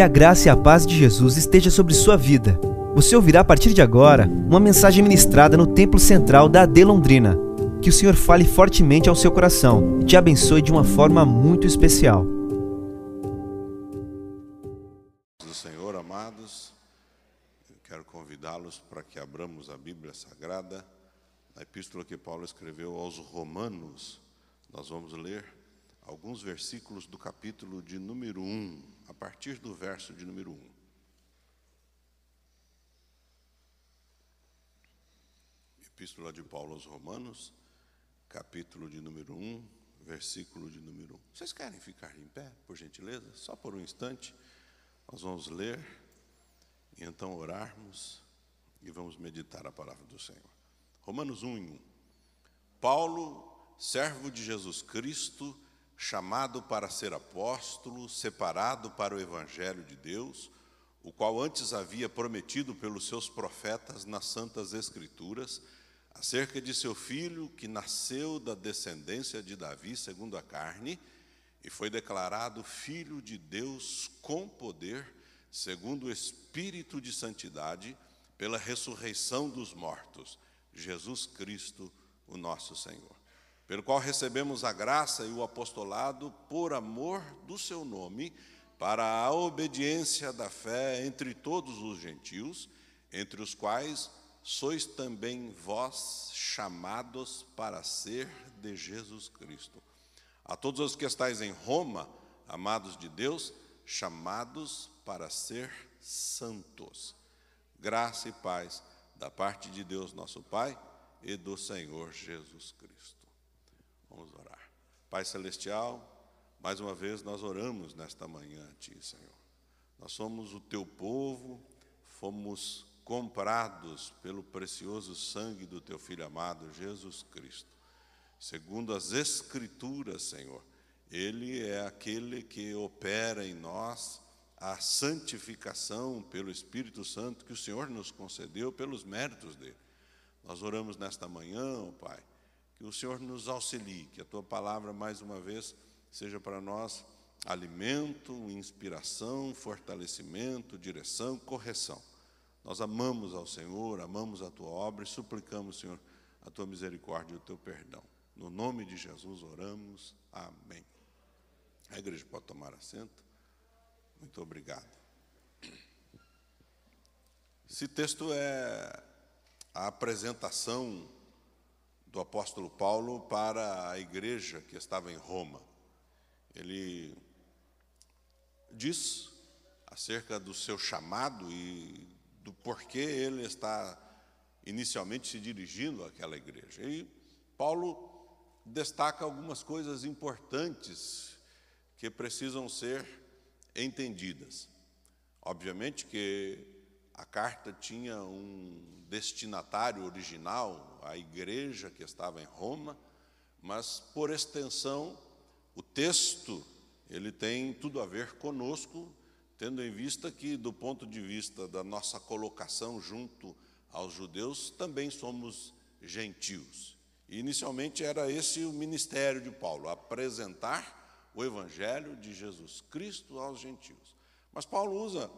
Que a graça e a paz de Jesus esteja sobre sua vida. Você ouvirá a partir de agora uma mensagem ministrada no Templo Central da AD Londrina. Que o Senhor fale fortemente ao seu coração e te abençoe de uma forma muito especial. do Senhor, amados, eu quero convidá-los para que abramos a Bíblia Sagrada, na epístola que Paulo escreveu aos Romanos. Nós vamos ler alguns versículos do capítulo de número 1, a partir do verso de número 1. Epístola de Paulo aos Romanos, capítulo de número 1, versículo de número 1. Vocês querem ficar em pé, por gentileza? Só por um instante. Nós vamos ler e então orarmos e vamos meditar a palavra do Senhor. Romanos 1 em 1. Paulo, servo de Jesus Cristo, chamado para ser apóstolo, separado para o evangelho de Deus, o qual antes havia prometido pelos seus profetas nas santas escrituras, acerca de seu filho que nasceu da descendência de Davi segundo a carne, e foi declarado filho de Deus com poder, segundo o espírito de santidade, pela ressurreição dos mortos, Jesus Cristo, o nosso Senhor. Pelo qual recebemos a graça e o apostolado por amor do seu nome, para a obediência da fé entre todos os gentios, entre os quais sois também vós chamados para ser de Jesus Cristo. A todos os que estáis em Roma, amados de Deus, chamados para ser santos. Graça e paz da parte de Deus, nosso Pai, e do Senhor Jesus Cristo. Vamos orar. Pai Celestial, mais uma vez nós oramos nesta manhã a Ti, Senhor. Nós somos o Teu povo, fomos comprados pelo precioso sangue do Teu Filho amado, Jesus Cristo. Segundo as Escrituras, Senhor, Ele é aquele que opera em nós a santificação pelo Espírito Santo que o Senhor nos concedeu pelos méritos dele. Nós oramos nesta manhã, oh Pai, que o Senhor nos auxilie, que a tua palavra mais uma vez seja para nós alimento, inspiração, fortalecimento, direção, correção. Nós amamos ao Senhor, amamos a tua obra e suplicamos, Senhor, a tua misericórdia e o teu perdão. No nome de Jesus oramos. Amém. A igreja pode tomar assento. Muito obrigado. Esse texto é a apresentação do apóstolo Paulo para a igreja que estava em Roma. Ele diz acerca do seu chamado e do porquê ele está inicialmente se dirigindo àquela igreja. E Paulo destaca algumas coisas importantes que precisam ser entendidas. Obviamente que a carta tinha um destinatário original, a igreja que estava em Roma, mas por extensão, o texto ele tem tudo a ver conosco, tendo em vista que do ponto de vista da nossa colocação junto aos judeus, também somos gentios. E inicialmente era esse o ministério de Paulo, apresentar o Evangelho de Jesus Cristo aos gentios. Mas Paulo usa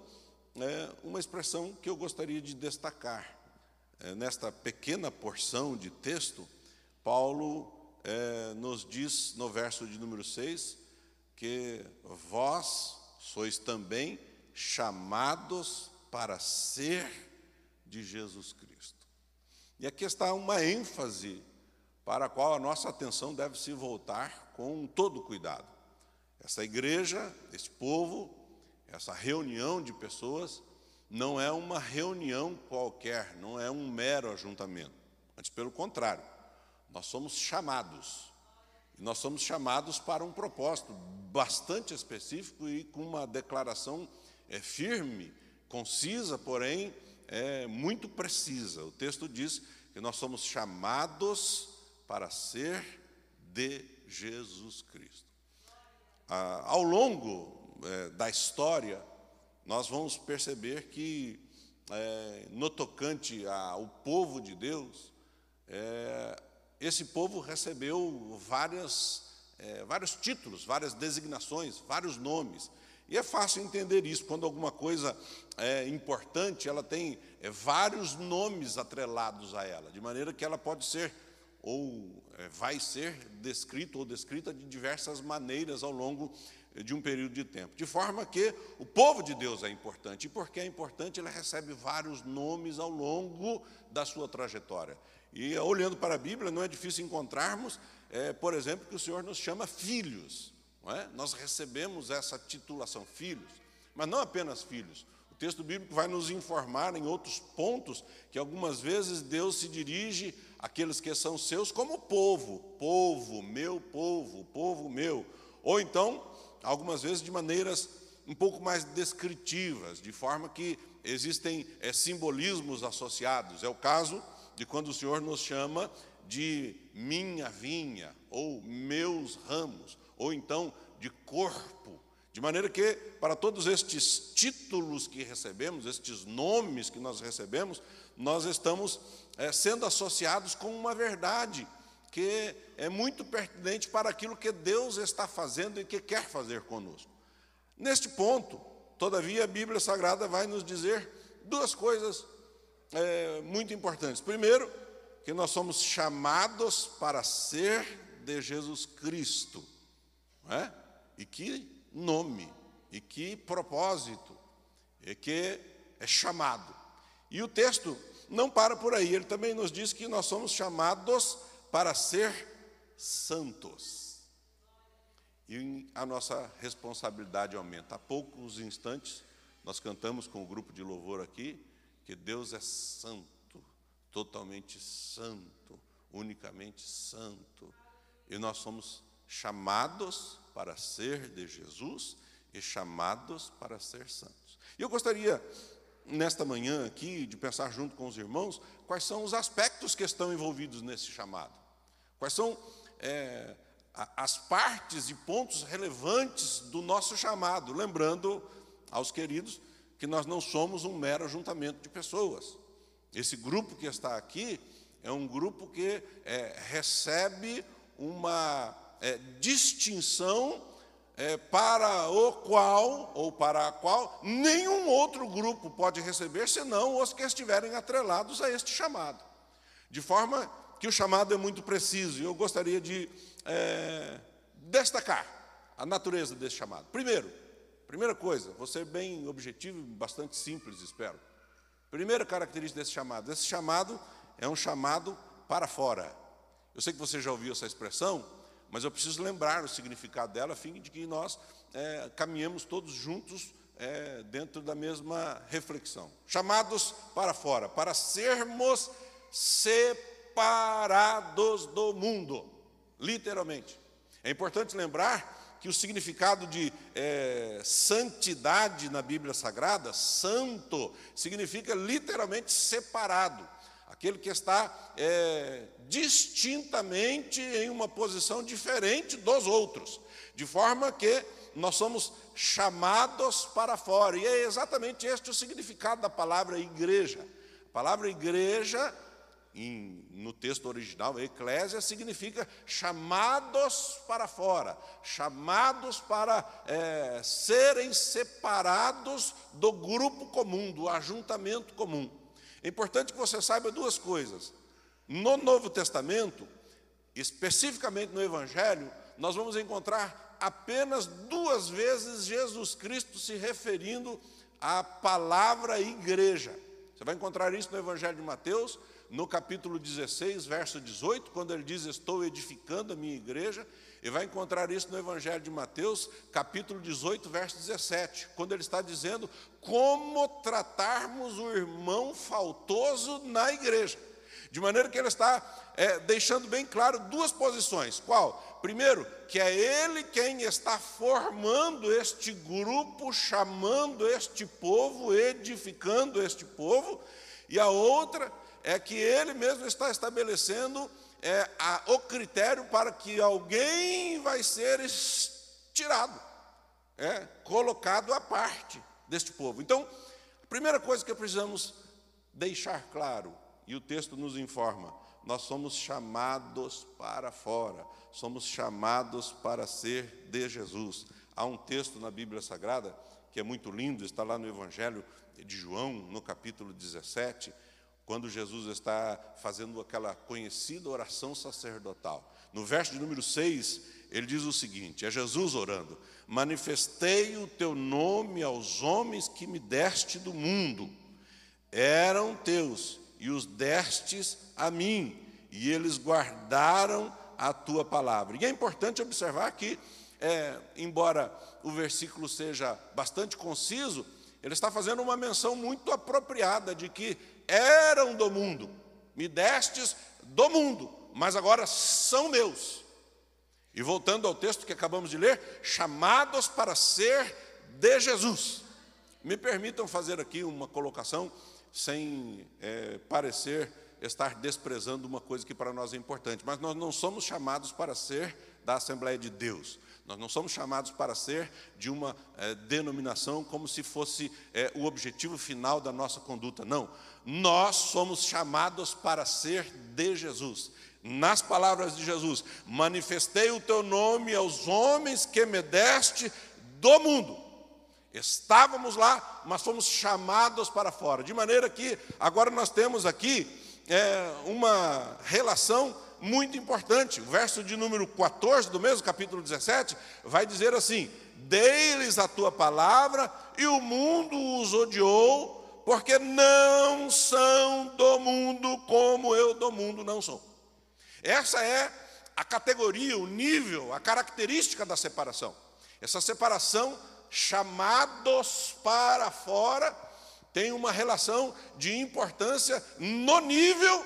é, uma expressão que eu gostaria de destacar. É, nesta pequena porção de texto, Paulo é, nos diz no verso de número 6 que vós sois também chamados para ser de Jesus Cristo. E aqui está uma ênfase para a qual a nossa atenção deve se voltar com todo cuidado. Essa igreja, esse povo, essa reunião de pessoas, não é uma reunião qualquer, não é um mero ajuntamento. Antes, pelo contrário, nós somos chamados. E nós somos chamados para um propósito bastante específico e com uma declaração é, firme, concisa, porém é, muito precisa. O texto diz que nós somos chamados para ser de Jesus Cristo. Ah, ao longo é, da história, nós vamos perceber que, é, no tocante ao povo de Deus, é, esse povo recebeu várias, é, vários títulos, várias designações, vários nomes. E é fácil entender isso, quando alguma coisa é importante, ela tem é, vários nomes atrelados a ela, de maneira que ela pode ser ou é, vai ser descrito ou descrita de diversas maneiras ao longo de um período de tempo. De forma que o povo de Deus é importante. E porque é importante, ele recebe vários nomes ao longo da sua trajetória. E olhando para a Bíblia, não é difícil encontrarmos, é, por exemplo, que o Senhor nos chama filhos. É? Nós recebemos essa titulação, filhos, mas não apenas filhos. O texto bíblico vai nos informar em outros pontos que algumas vezes Deus se dirige àqueles que são seus como povo, povo, meu povo, povo meu. Ou então, algumas vezes de maneiras um pouco mais descritivas, de forma que existem é, simbolismos associados. É o caso de quando o Senhor nos chama de minha vinha, ou meus ramos, ou então de corpo. De maneira que, para todos estes títulos que recebemos, estes nomes que nós recebemos, nós estamos é, sendo associados com uma verdade que é muito pertinente para aquilo que Deus está fazendo e que quer fazer conosco. Neste ponto, todavia, a Bíblia Sagrada vai nos dizer duas coisas é, muito importantes. Primeiro, que nós somos chamados para ser de Jesus Cristo. É? E que nome, e que propósito, e que é chamado. E o texto não para por aí, ele também nos diz que nós somos chamados para ser santos. E a nossa responsabilidade aumenta. Há poucos instantes, nós cantamos com o grupo de louvor aqui que Deus é santo, totalmente santo, unicamente santo. E nós somos chamados para ser de Jesus e chamados para ser santos. E eu gostaria, nesta manhã aqui, de pensar junto com os irmãos, quais são os aspectos que estão envolvidos nesse chamado. Quais são é, as partes e pontos relevantes do nosso chamado? Lembrando aos queridos que nós não somos um mero ajuntamento de pessoas. Esse grupo que está aqui é um grupo que é, recebe uma é, distinção é, para o qual, ou para a qual, nenhum outro grupo pode receber, senão os que estiverem atrelados a este chamado. De forma que o chamado é muito preciso e eu gostaria de é, destacar a natureza desse chamado. Primeiro, primeira coisa, ser bem objetivo bastante simples, espero. Primeira característica desse chamado: esse chamado é um chamado para fora. Eu sei que você já ouviu essa expressão, mas eu preciso lembrar o significado dela, a fim de que nós é, caminhemos todos juntos é, dentro da mesma reflexão. Chamados para fora, para sermos separados separados do mundo, literalmente. É importante lembrar que o significado de é, santidade na Bíblia Sagrada, santo, significa literalmente separado, aquele que está é, distintamente em uma posição diferente dos outros, de forma que nós somos chamados para fora, e é exatamente este o significado da palavra igreja. A palavra igreja em, no texto original, eclésia significa chamados para fora, chamados para é, serem separados do grupo comum, do ajuntamento comum. É importante que você saiba duas coisas. No Novo Testamento, especificamente no Evangelho, nós vamos encontrar apenas duas vezes Jesus Cristo se referindo à palavra igreja. Você vai encontrar isso no Evangelho de Mateus, no capítulo 16, verso 18, quando ele diz: Estou edificando a minha igreja, e vai encontrar isso no Evangelho de Mateus, capítulo 18, verso 17, quando ele está dizendo como tratarmos o irmão faltoso na igreja. De maneira que ele está é, deixando bem claro duas posições. Qual? Primeiro, que é ele quem está formando este grupo, chamando este povo, edificando este povo, e a outra é que ele mesmo está estabelecendo é, a, o critério para que alguém vai ser tirado, é, colocado à parte deste povo. Então, a primeira coisa que precisamos deixar claro, e o texto nos informa, nós somos chamados para fora, somos chamados para ser de Jesus. há um texto na Bíblia Sagrada que é muito lindo, está lá no Evangelho de João, no capítulo 17, quando Jesus está fazendo aquela conhecida oração sacerdotal. No verso de número 6, ele diz o seguinte: é Jesus orando: Manifestei o teu nome aos homens que me deste do mundo, eram teus, e os destes a mim, e eles guardaram a tua palavra. E é importante observar que, é, embora o versículo seja bastante conciso, ele está fazendo uma menção muito apropriada de que eram do mundo, me destes do mundo, mas agora são meus. E voltando ao texto que acabamos de ler, chamados para ser de Jesus. Me permitam fazer aqui uma colocação sem é, parecer estar desprezando uma coisa que para nós é importante, mas nós não somos chamados para ser da Assembleia de Deus. Nós não somos chamados para ser de uma é, denominação como se fosse é, o objetivo final da nossa conduta. Não. Nós somos chamados para ser de Jesus. Nas palavras de Jesus, manifestei o teu nome aos homens que me deste do mundo. Estávamos lá, mas fomos chamados para fora. De maneira que agora nós temos aqui é, uma relação muito importante. O verso de número 14 do mesmo capítulo 17 vai dizer assim: Dei-lhes a tua palavra e o mundo os odiou, porque não são do mundo como eu do mundo não sou. Essa é a categoria, o nível, a característica da separação. Essa separação, chamados para fora, tem uma relação de importância no nível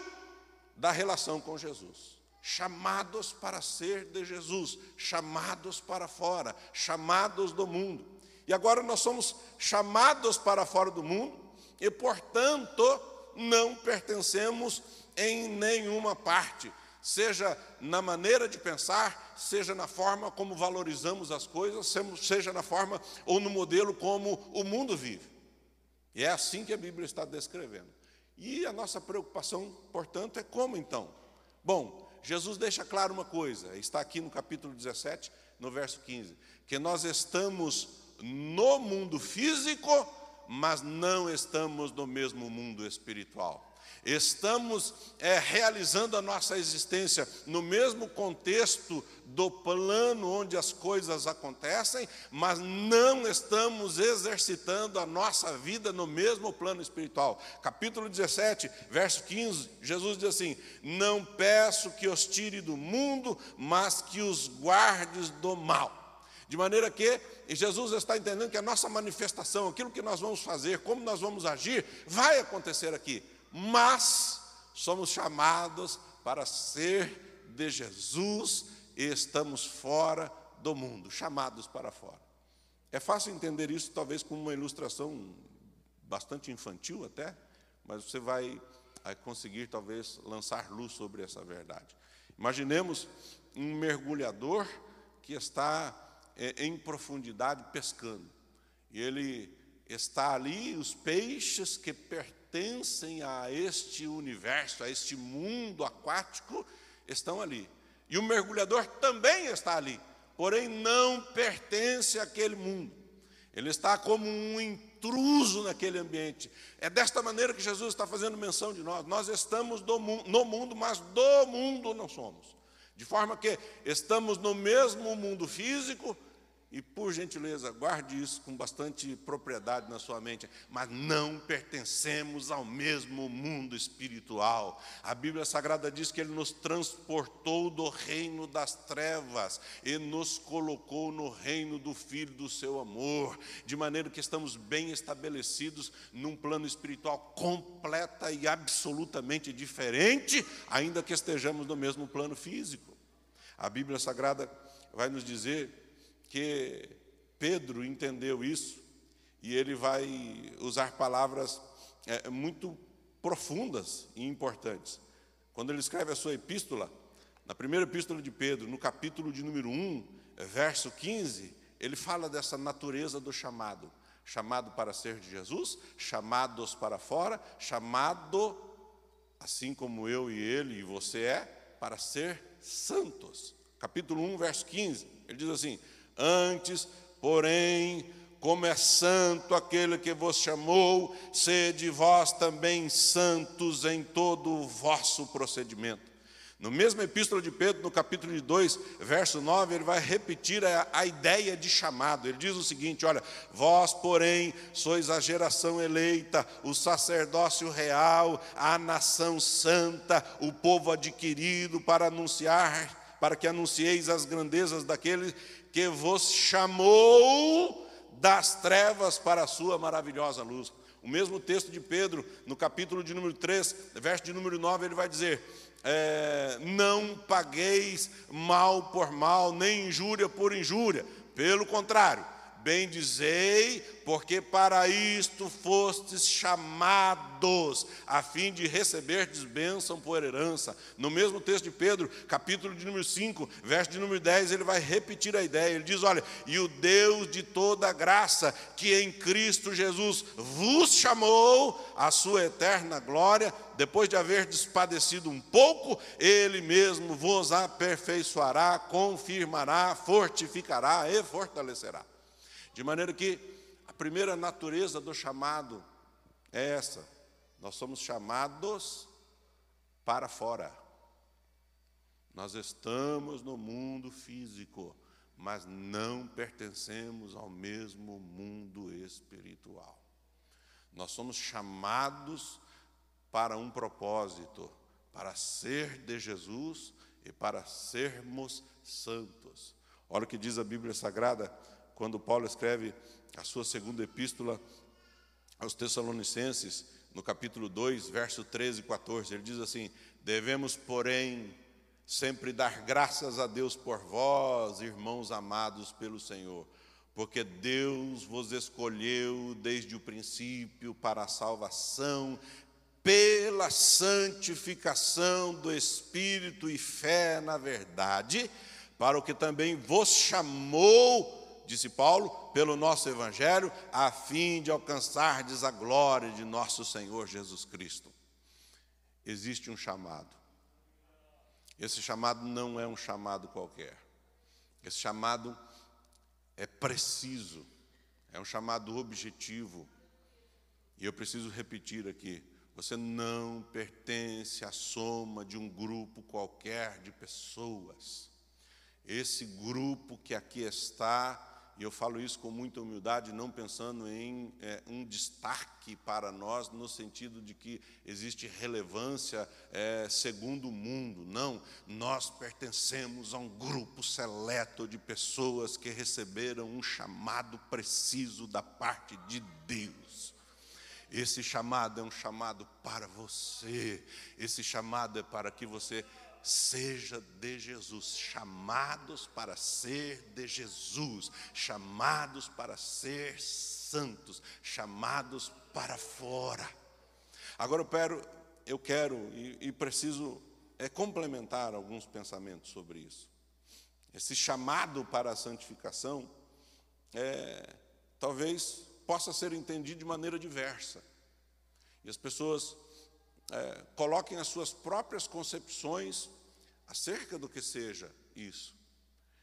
da relação com Jesus. Chamados para ser de Jesus, chamados para fora, chamados do mundo. E agora nós somos chamados para fora do mundo e, portanto, não pertencemos em nenhuma parte, seja na maneira de pensar, seja na forma como valorizamos as coisas, seja na forma ou no modelo como o mundo vive. E é assim que a Bíblia está descrevendo. E a nossa preocupação, portanto, é como então? Bom, Jesus deixa claro uma coisa, está aqui no capítulo 17, no verso 15, que nós estamos no mundo físico, mas não estamos no mesmo mundo espiritual estamos é, realizando a nossa existência no mesmo contexto do plano onde as coisas acontecem, mas não estamos exercitando a nossa vida no mesmo plano espiritual. Capítulo 17, verso 15, Jesus diz assim: Não peço que os tire do mundo, mas que os guardes do mal. De maneira que Jesus está entendendo que a nossa manifestação, aquilo que nós vamos fazer, como nós vamos agir, vai acontecer aqui mas somos chamados para ser de Jesus e estamos fora do mundo, chamados para fora. É fácil entender isso, talvez com uma ilustração bastante infantil até, mas você vai conseguir talvez lançar luz sobre essa verdade. Imaginemos um mergulhador que está em profundidade pescando. E ele está ali, os peixes que pertencem pertencem a este universo, a este mundo aquático, estão ali. E o mergulhador também está ali, porém não pertence àquele mundo. Ele está como um intruso naquele ambiente. É desta maneira que Jesus está fazendo menção de nós. Nós estamos no mundo, mas do mundo não somos. De forma que estamos no mesmo mundo físico, e por gentileza, guarde isso com bastante propriedade na sua mente. Mas não pertencemos ao mesmo mundo espiritual. A Bíblia Sagrada diz que Ele nos transportou do reino das trevas e nos colocou no reino do Filho do seu amor. De maneira que estamos bem estabelecidos num plano espiritual completa e absolutamente diferente, ainda que estejamos no mesmo plano físico. A Bíblia Sagrada vai nos dizer que Pedro entendeu isso e ele vai usar palavras é, muito profundas e importantes. Quando ele escreve a sua epístola, na primeira epístola de Pedro, no capítulo de número 1, verso 15, ele fala dessa natureza do chamado. Chamado para ser de Jesus, chamados para fora, chamado, assim como eu e ele e você é, para ser santos. Capítulo 1, verso 15, ele diz assim: Antes porém, como é santo aquele que vos chamou, sede vós também santos em todo o vosso procedimento. No mesmo epístola de Pedro, no capítulo 2, verso 9, ele vai repetir a, a, ideia de chamado. Ele diz o seguinte: Olha, vós, porém, sois a geração eleita, o sacerdócio real, a nação santa, o povo adquirido para anunciar, para que anuncieis as grandezas daquele que vos chamou das trevas para a sua maravilhosa luz. O mesmo texto de Pedro, no capítulo de número 3, verso de número 9, ele vai dizer: é, Não pagueis mal por mal, nem injúria por injúria, pelo contrário, Bendizei, porque para isto fostes chamados, a fim de receberdes bênção por herança. No mesmo texto de Pedro, capítulo de número 5, verso de número 10, ele vai repetir a ideia. Ele diz: Olha, e o Deus de toda graça, que em Cristo Jesus vos chamou à sua eterna glória, depois de haver despadecido um pouco, ele mesmo vos aperfeiçoará, confirmará, fortificará e fortalecerá. De maneira que a primeira natureza do chamado é essa: nós somos chamados para fora. Nós estamos no mundo físico, mas não pertencemos ao mesmo mundo espiritual. Nós somos chamados para um propósito, para ser de Jesus e para sermos santos. Olha o que diz a Bíblia Sagrada quando Paulo escreve a sua segunda epístola aos Tessalonicenses, no capítulo 2, verso 13 e 14, ele diz assim: Devemos, porém, sempre dar graças a Deus por vós, irmãos amados pelo Senhor, porque Deus vos escolheu desde o princípio para a salvação, pela santificação do Espírito e fé na verdade, para o que também vos chamou disse Paulo, pelo nosso Evangelho, a fim de alcançardes a glória de nosso Senhor Jesus Cristo. Existe um chamado. Esse chamado não é um chamado qualquer. Esse chamado é preciso, é um chamado objetivo. E eu preciso repetir aqui: você não pertence à soma de um grupo qualquer de pessoas. Esse grupo que aqui está e eu falo isso com muita humildade, não pensando em é, um destaque para nós, no sentido de que existe relevância é, segundo o mundo. Não, nós pertencemos a um grupo seleto de pessoas que receberam um chamado preciso da parte de Deus. Esse chamado é um chamado para você, esse chamado é para que você seja de Jesus, chamados para ser de Jesus, chamados para ser santos, chamados para fora. Agora eu quero, eu quero e, e preciso é, complementar alguns pensamentos sobre isso. Esse chamado para a santificação é, talvez possa ser entendido de maneira diversa. E as pessoas é, coloquem as suas próprias concepções acerca do que seja isso.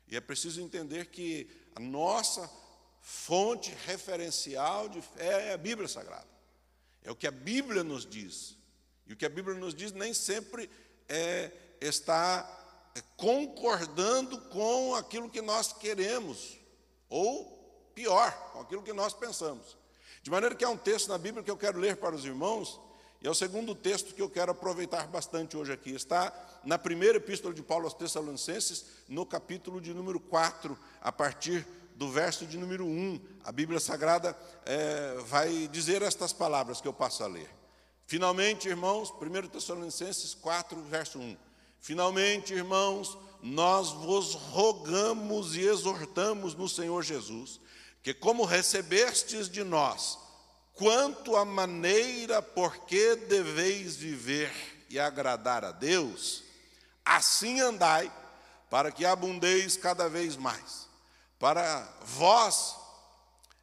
E é preciso entender que a nossa fonte referencial de fé é a Bíblia Sagrada. É o que a Bíblia nos diz. E o que a Bíblia nos diz nem sempre é, está concordando com aquilo que nós queremos, ou pior, com aquilo que nós pensamos. De maneira que há um texto na Bíblia que eu quero ler para os irmãos, e é o segundo texto que eu quero aproveitar bastante hoje aqui. Está na primeira epístola de Paulo aos Tessalonicenses, no capítulo de número 4, a partir do verso de número 1. A Bíblia Sagrada é, vai dizer estas palavras que eu passo a ler. Finalmente, irmãos, 1 Tessalonicenses 4, verso 1. Finalmente, irmãos, nós vos rogamos e exortamos no Senhor Jesus, que como recebestes de nós, quanto à maneira por que deveis viver e agradar a Deus, assim andai, para que abundeis cada vez mais. Para vós,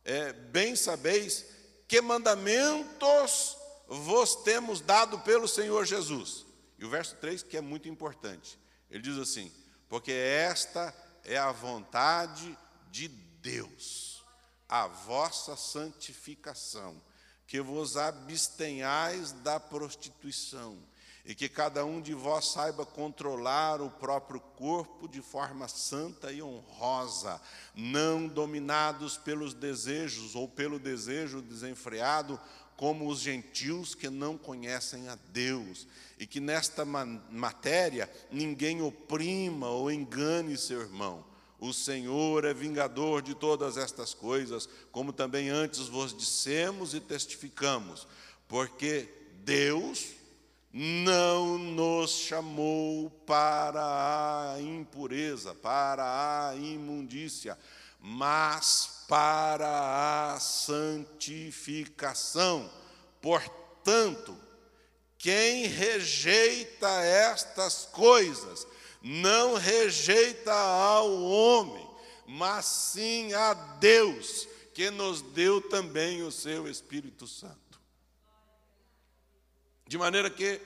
é, bem sabeis que mandamentos vos temos dado pelo Senhor Jesus. E o verso 3, que é muito importante, ele diz assim: Porque esta é a vontade de Deus, a vossa santificação, que vos abstenhais da prostituição, e que cada um de vós saiba controlar o próprio corpo de forma santa e honrosa, não dominados pelos desejos ou pelo desejo desenfreado, como os gentios que não conhecem a Deus, e que nesta matéria ninguém oprima ou engane seu irmão. O Senhor é vingador de todas estas coisas, como também antes vos dissemos e testificamos, porque Deus não nos chamou para a impureza, para a imundícia, mas para a santificação. Portanto, quem rejeita estas coisas, não rejeita ao homem, mas sim a Deus, que nos deu também o seu Espírito Santo. De maneira que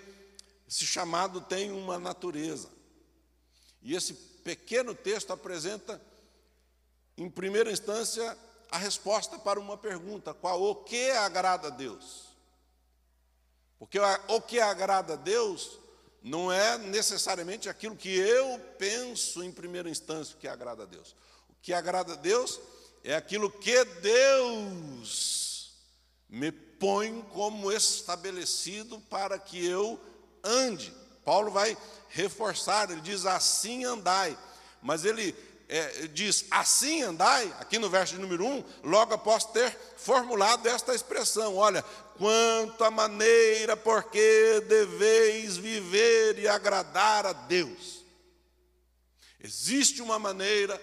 esse chamado tem uma natureza. E esse pequeno texto apresenta, em primeira instância, a resposta para uma pergunta: qual o que agrada a Deus? Porque o que agrada a Deus não é necessariamente aquilo que eu penso em primeira instância que agrada a Deus. O que agrada a Deus é aquilo que Deus me põe como estabelecido para que eu ande. Paulo vai reforçar, ele diz assim andai, mas ele é, diz assim andai, aqui no verso número 1, logo após ter formulado esta expressão: olha, quanto a maneira porque deveis viver e agradar a Deus. Existe uma maneira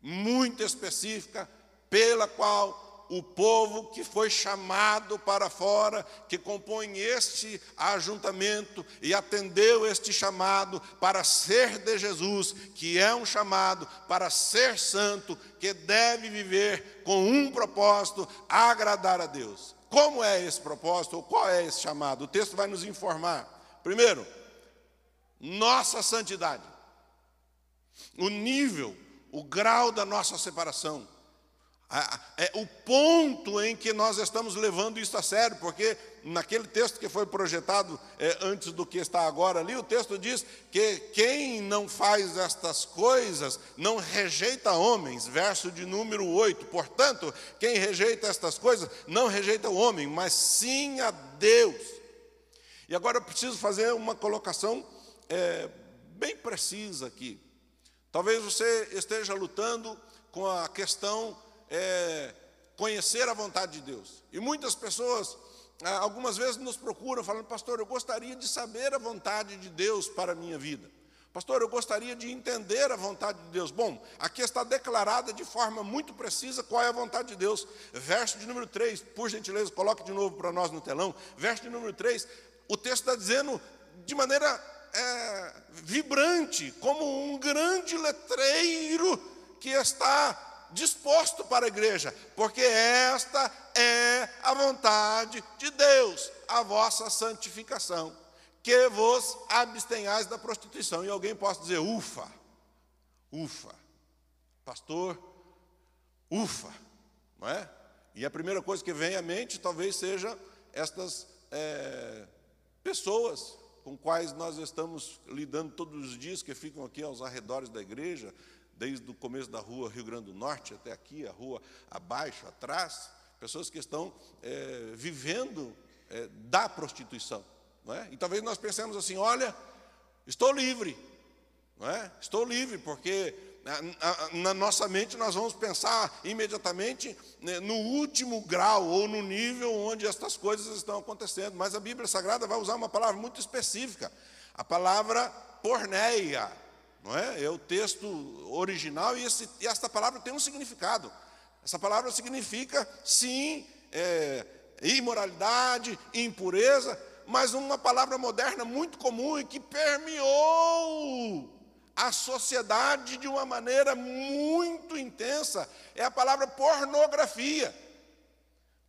muito específica pela qual o povo que foi chamado para fora, que compõe este ajuntamento e atendeu este chamado para ser de Jesus, que é um chamado para ser santo, que deve viver com um propósito, agradar a Deus. Como é esse propósito, ou qual é esse chamado? O texto vai nos informar. Primeiro, nossa santidade, o nível, o grau da nossa separação é o ponto em que nós estamos levando isso a sério, porque naquele texto que foi projetado é, antes do que está agora ali, o texto diz que quem não faz estas coisas não rejeita homens, verso de número 8. Portanto, quem rejeita estas coisas não rejeita o homem, mas sim a Deus. E agora eu preciso fazer uma colocação é, bem precisa aqui. Talvez você esteja lutando com a questão é, conhecer a vontade de Deus. E muitas pessoas, ah, algumas vezes, nos procuram falando, pastor, eu gostaria de saber a vontade de Deus para a minha vida. Pastor, eu gostaria de entender a vontade de Deus. Bom, aqui está declarada de forma muito precisa qual é a vontade de Deus. Verso de número 3, por gentileza, coloque de novo para nós no telão. Verso de número 3, o texto está dizendo de maneira é, vibrante, como um grande letreiro que está disposto para a igreja, porque esta é a vontade de Deus, a vossa santificação, que vos abstenhais da prostituição. E alguém pode dizer, ufa, ufa, pastor, ufa, não é? E a primeira coisa que vem à mente talvez seja estas é, pessoas com quais nós estamos lidando todos os dias, que ficam aqui aos arredores da igreja, desde o começo da rua Rio Grande do Norte até aqui, a rua abaixo, atrás, pessoas que estão é, vivendo é, da prostituição. Não é? E talvez nós pensemos assim: olha, estou livre, não é? estou livre, porque na, nossa mente nós vamos pensar imediatamente né, no último grau ou no nível onde estas coisas estão acontecendo. Mas a Bíblia Sagrada vai usar uma palavra muito específica, a palavra porneia não é? É o texto original e, esse, e esta palavra tem um significado. Essa palavra significa, sim, é, imoralidade, impureza, mas uma palavra moderna muito comum e que permeou a sociedade de uma maneira muito intensa é a palavra pornografia.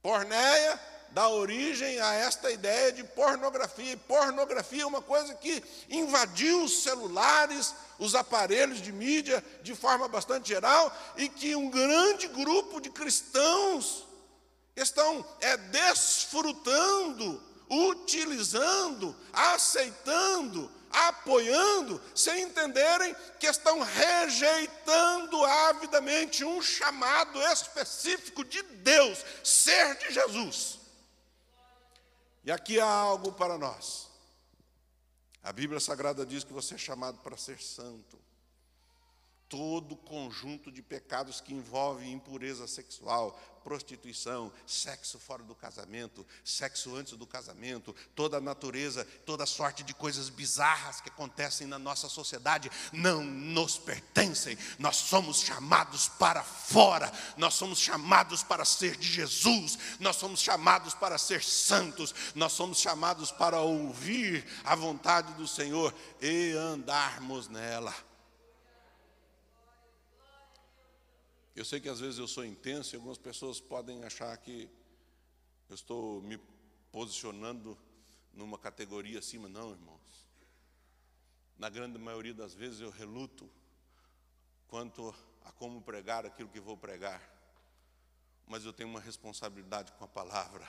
Porneia dá origem a esta ideia de pornografia. E pornografia é uma coisa que invadiu os celulares, os aparelhos de mídia de forma bastante geral e que um grande grupo de cristãos estão é, desfrutando, utilizando, aceitando, apoiando, sem entenderem que estão rejeitando avidamente um chamado específico de Deus, ser de Jesus. E aqui há algo para nós. A Bíblia Sagrada diz que você é chamado para ser santo todo conjunto de pecados que envolve impureza sexual, prostituição, sexo fora do casamento, sexo antes do casamento, toda a natureza, toda sorte de coisas bizarras que acontecem na nossa sociedade não nos pertencem. Nós somos chamados para fora, nós somos chamados para ser de Jesus, nós somos chamados para ser santos, nós somos chamados para ouvir a vontade do Senhor e andarmos nela. Eu sei que às vezes eu sou intenso e algumas pessoas podem achar que eu estou me posicionando numa categoria acima. Não, irmãos. Na grande maioria das vezes eu reluto quanto a como pregar aquilo que vou pregar. Mas eu tenho uma responsabilidade com a palavra.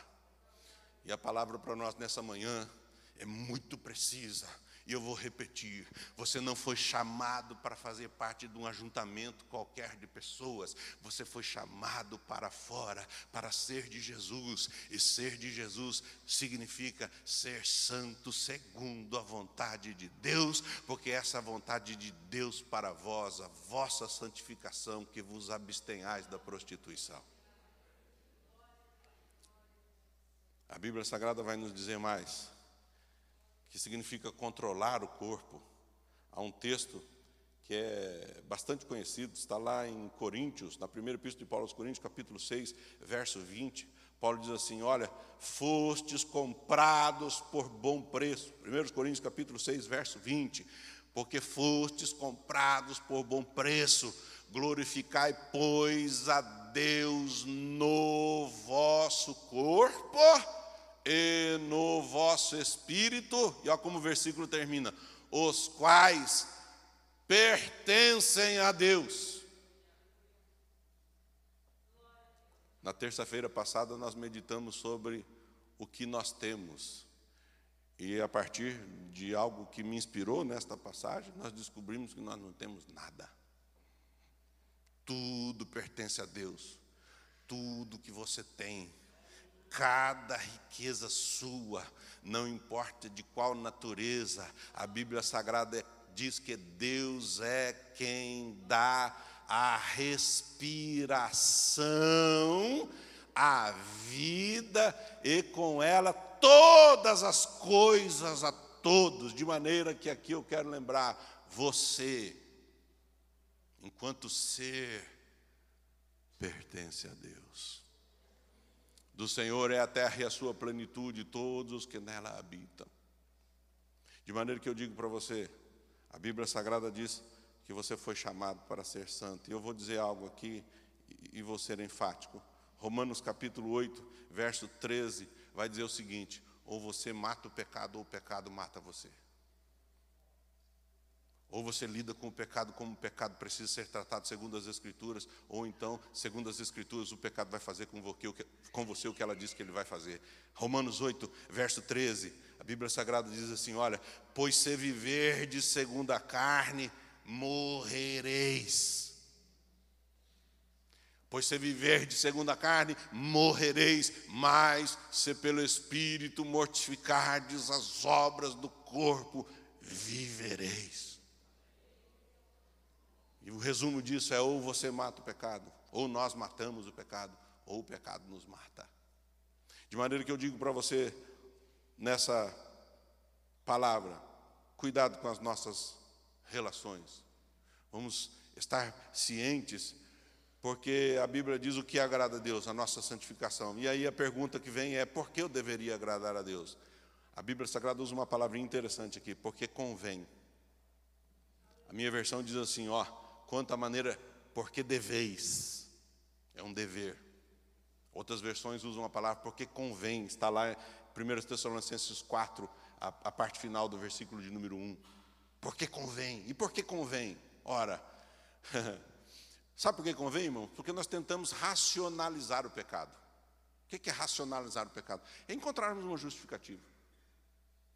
E a palavra para nós nessa manhã é muito precisa e eu vou repetir: você não foi chamado para fazer parte de um ajuntamento qualquer de pessoas, você foi chamado para fora, para ser de Jesus, e ser de Jesus significa ser santo segundo a vontade de Deus, porque essa é a vontade de Deus para vós, a vossa santificação, que vos abstenhais da prostituição. A Bíblia Sagrada vai nos dizer mais que significa controlar o corpo. Há um texto que é bastante conhecido, está lá em Coríntios, na primeira epístola de Paulo aos Coríntios, capítulo 6, verso 20. Paulo diz assim: Olha, fostes comprados por bom preço. 1 Coríntios, capítulo 6, verso 20. Porque fostes comprados por bom preço, glorificai, pois, a Deus no vosso corpo e no vosso espírito, e olha como o versículo termina: os quais pertencem a Deus. Na terça-feira passada nós meditamos sobre o que nós temos. E a partir de algo que me inspirou nesta passagem, nós descobrimos que nós não temos nada. Tudo pertence a Deus. Tudo que você tem cada riqueza sua, não importa de qual natureza, a Bíblia Sagrada diz que Deus é quem dá a respiração, a vida e com ela todas as coisas a todos, de maneira que aqui eu quero lembrar você, enquanto ser, pertence a Deus. Do Senhor é a terra e a sua plenitude, todos os que nela habitam. De maneira que eu digo para você, a Bíblia Sagrada diz que você foi chamado para ser santo. E eu vou dizer algo aqui e vou ser enfático. Romanos capítulo 8, verso 13, vai dizer o seguinte: ou você mata o pecado, ou o pecado mata você. Ou você lida com o pecado como o pecado precisa ser tratado segundo as Escrituras, ou então, segundo as Escrituras, o pecado vai fazer com você o que ela diz que ele vai fazer. Romanos 8, verso 13, a Bíblia Sagrada diz assim: Olha, pois se viver de segundo a carne, morrereis. Pois se viver de segundo a carne, morrereis, mas se pelo Espírito mortificardes as obras do corpo, vivereis. E o resumo disso é: ou você mata o pecado, ou nós matamos o pecado, ou o pecado nos mata. De maneira que eu digo para você, nessa palavra, cuidado com as nossas relações. Vamos estar cientes, porque a Bíblia diz o que agrada a Deus, a nossa santificação. E aí a pergunta que vem é: por que eu deveria agradar a Deus? A Bíblia Sagrada usa uma palavrinha interessante aqui, porque convém. A minha versão diz assim, ó, quanto à maneira, porque deveis, é um dever. Outras versões usam a palavra porque convém, está lá em 1 Tessalonicenses 4, a, a parte final do versículo de número 1. Porque convém. E por que convém? Ora, sabe por que convém, irmão? Porque nós tentamos racionalizar o pecado. O que é racionalizar o pecado? É encontrarmos uma justificativa.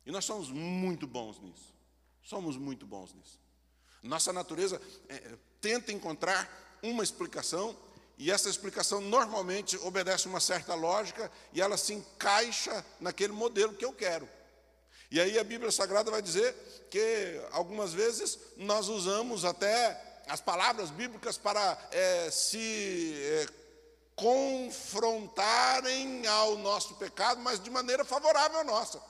E nós somos muito bons nisso. Somos muito bons nisso. Nossa natureza é, tenta encontrar uma explicação e essa explicação normalmente obedece uma certa lógica e ela se encaixa naquele modelo que eu quero. E aí a Bíblia Sagrada vai dizer que algumas vezes nós usamos até as palavras bíblicas para é, se é, confrontarem ao nosso pecado, mas de maneira favorável à nossa,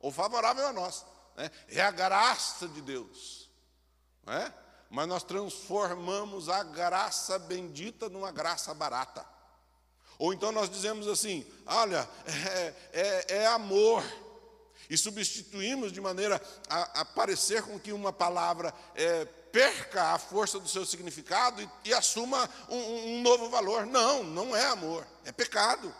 ou favorável a nós. Né? É a graça de Deus. Não é? Mas nós transformamos a graça bendita numa graça barata. Ou então nós dizemos assim: olha, é, é, é amor, e substituímos de maneira a, a parecer com que uma palavra é, perca a força do seu significado e, e assuma um, um novo valor. Não, não é amor, é pecado.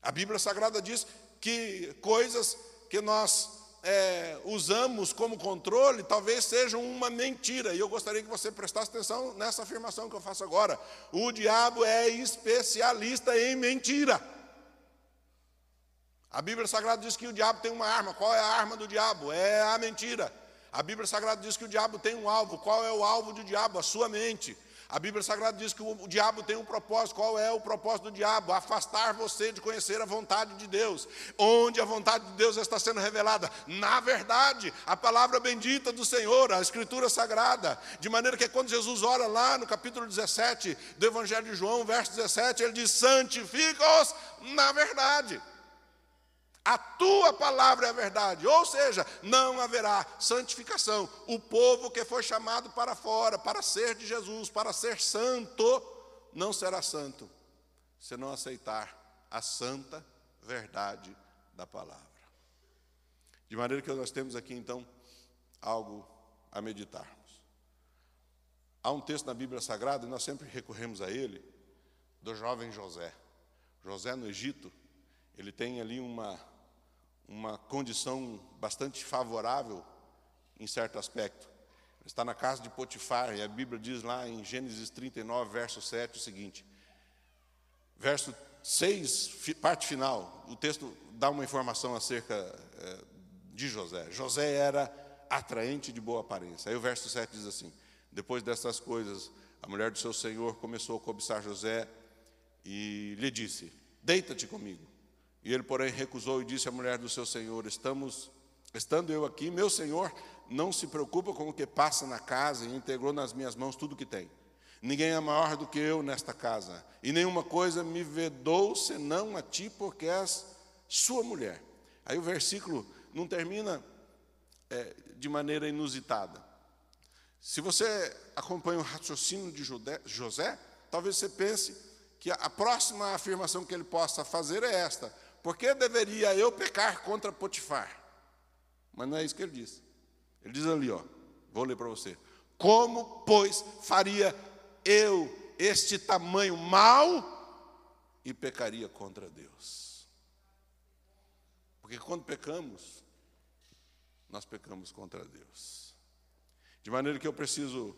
A Bíblia Sagrada diz que coisas que nós é, usamos como controle talvez sejam uma mentira. E eu gostaria que você prestasse atenção nessa afirmação que eu faço agora. O diabo é especialista em mentira. A Bíblia Sagrada diz que o diabo tem uma arma. Qual é a arma do diabo? É a mentira. A Bíblia Sagrada diz que o diabo tem um alvo. Qual é o alvo do diabo? A sua mente. A Bíblia Sagrada diz que o diabo tem um propósito. Qual é o propósito do diabo? Afastar você de conhecer a vontade de Deus. Onde a vontade de Deus está sendo revelada? Na verdade, a palavra bendita do Senhor, a Escritura Sagrada. De maneira que quando Jesus ora lá no capítulo 17 do Evangelho de João, verso 17, ele diz: santifica-os na verdade. A tua palavra é a verdade, ou seja, não haverá santificação. O povo que foi chamado para fora, para ser de Jesus, para ser santo, não será santo, se não aceitar a santa verdade da palavra. De maneira que nós temos aqui então algo a meditarmos. Há um texto na Bíblia Sagrada, e nós sempre recorremos a ele, do jovem José. José no Egito, ele tem ali uma uma condição bastante favorável em certo aspecto. Está na casa de Potifar, e a Bíblia diz lá em Gênesis 39, verso 7, o seguinte: verso 6, parte final, o texto dá uma informação acerca é, de José. José era atraente de boa aparência. Aí o verso 7 diz assim: Depois dessas coisas, a mulher do seu senhor começou a cobiçar José e lhe disse: Deita-te comigo. E ele, porém, recusou e disse à mulher do seu senhor: Estamos, estando eu aqui, meu senhor não se preocupa com o que passa na casa e integrou nas minhas mãos tudo o que tem. Ninguém é maior do que eu nesta casa, e nenhuma coisa me vedou senão a ti, porque és sua mulher. Aí o versículo não termina é, de maneira inusitada. Se você acompanha o raciocínio de José, talvez você pense que a próxima afirmação que ele possa fazer é esta: por que deveria eu pecar contra Potifar? Mas não é isso que ele diz. Ele diz ali, ó, vou ler para você. Como, pois, faria eu este tamanho mal e pecaria contra Deus? Porque quando pecamos, nós pecamos contra Deus. De maneira que eu preciso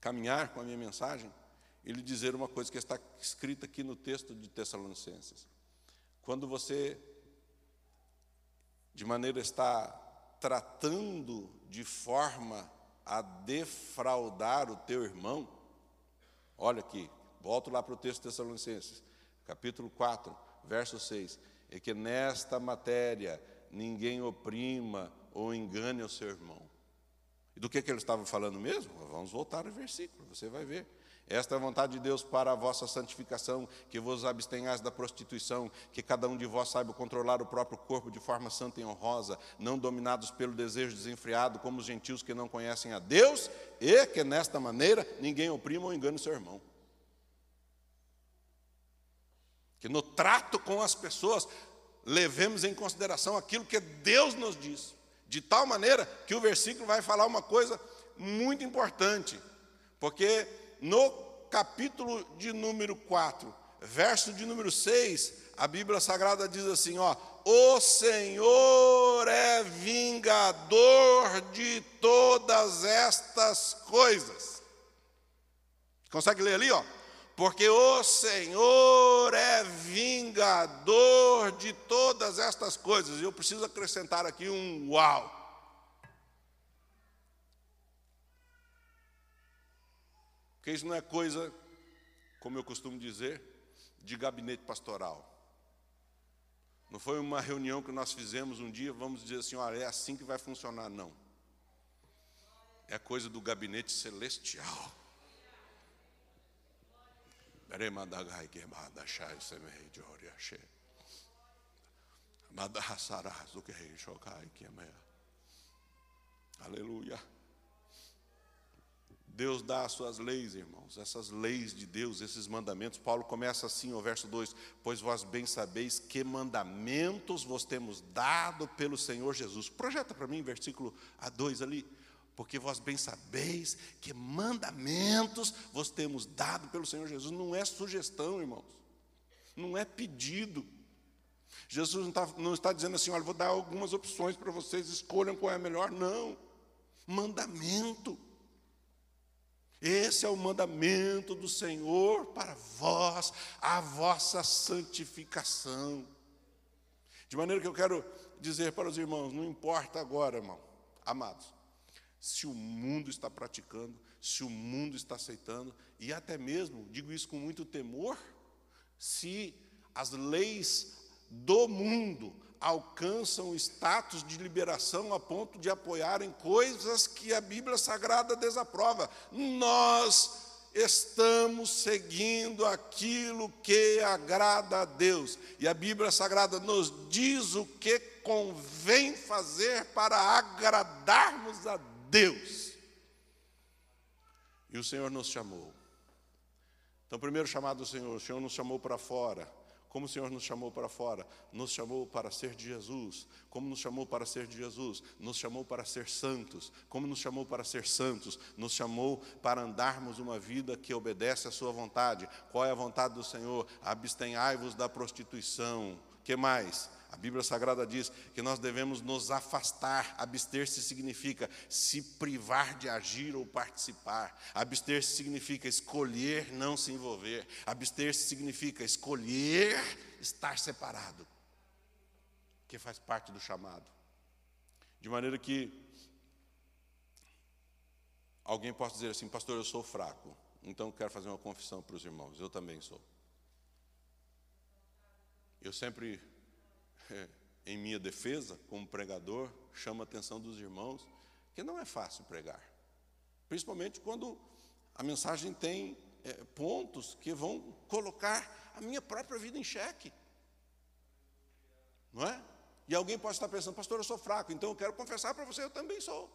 caminhar com a minha mensagem e lhe dizer uma coisa que está escrita aqui no texto de Tessalonicenses. Quando você, de maneira está tratando de forma a defraudar o teu irmão, olha aqui, volto lá para o texto de Tessalonicenses, capítulo 4, verso 6, é que nesta matéria ninguém oprima ou engane o seu irmão. E do que, que ele estava falando mesmo? Vamos voltar ao versículo, você vai ver. Esta é a vontade de Deus para a vossa santificação, que vos abstenhais da prostituição, que cada um de vós saiba controlar o próprio corpo de forma santa e honrosa, não dominados pelo desejo desenfreado, como os gentios que não conhecem a Deus, e que nesta maneira ninguém oprima ou engane o seu irmão. Que no trato com as pessoas levemos em consideração aquilo que Deus nos diz, de tal maneira que o versículo vai falar uma coisa muito importante, porque no capítulo de número 4, verso de número 6, a Bíblia Sagrada diz assim: ó, o Senhor é vingador de todas estas coisas. Consegue ler ali, ó? Porque o Senhor é vingador de todas estas coisas. E eu preciso acrescentar aqui um uau. Porque isso não é coisa, como eu costumo dizer, de gabinete pastoral. Não foi uma reunião que nós fizemos um dia, vamos dizer assim, olha, é assim que vai funcionar, não. É coisa do gabinete celestial. Aleluia. Deus dá as suas leis, irmãos, essas leis de Deus, esses mandamentos. Paulo começa assim, o verso 2: Pois vós bem sabeis que mandamentos vos temos dado pelo Senhor Jesus. Projeta para mim, versículo A2 ali. Porque vós bem sabeis que mandamentos vos temos dado pelo Senhor Jesus. Não é sugestão, irmãos, não é pedido. Jesus não está, não está dizendo assim: olha, vou dar algumas opções para vocês, escolham qual é a melhor. Não, mandamento. Esse é o mandamento do Senhor para vós, a vossa santificação. De maneira que eu quero dizer para os irmãos: não importa agora, irmão, amados, se o mundo está praticando, se o mundo está aceitando, e até mesmo, digo isso com muito temor, se as leis do mundo alcançam status de liberação a ponto de apoiarem coisas que a Bíblia Sagrada desaprova. Nós estamos seguindo aquilo que agrada a Deus. E a Bíblia Sagrada nos diz o que convém fazer para agradarmos a Deus. E o Senhor nos chamou. Então, primeiro chamado do Senhor, o Senhor nos chamou para fora como o Senhor nos chamou para fora? Nos chamou para ser de Jesus. Como nos chamou para ser de Jesus? Nos chamou para ser santos. Como nos chamou para ser santos? Nos chamou para andarmos uma vida que obedece à Sua vontade. Qual é a vontade do Senhor? Abstenhai-vos da prostituição. que mais? A Bíblia Sagrada diz que nós devemos nos afastar. Abster-se significa se privar de agir ou participar. Abster-se significa escolher não se envolver. Abster-se significa escolher estar separado, que faz parte do chamado. De maneira que alguém possa dizer assim, pastor, eu sou fraco, então quero fazer uma confissão para os irmãos. Eu também sou. Eu sempre em minha defesa, como pregador, chama a atenção dos irmãos que não é fácil pregar, principalmente quando a mensagem tem é, pontos que vão colocar a minha própria vida em xeque, não é? E alguém pode estar pensando, pastor, eu sou fraco, então eu quero confessar para você, eu também sou.